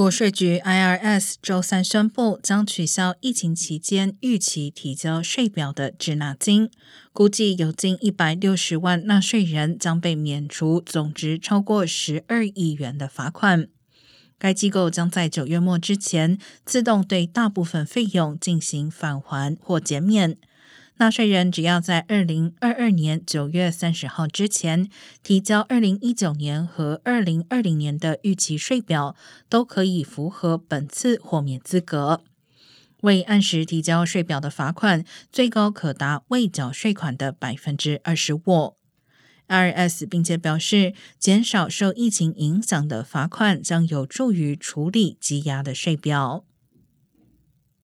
国税局 IRS 周三宣布，将取消疫情期间预期提交税表的滞纳金，估计有近一百六十万纳税人将被免除总值超过十二亿元的罚款。该机构将在九月末之前自动对大部分费用进行返还或减免。纳税人只要在二零二二年九月三十号之前提交二零一九年和二零二零年的预期税表，都可以符合本次豁免资格。未按时提交税表的罚款，最高可达未缴税款的百分之二十五。IRS 并且表示，减少受疫情影响的罚款将有助于处理积压的税表。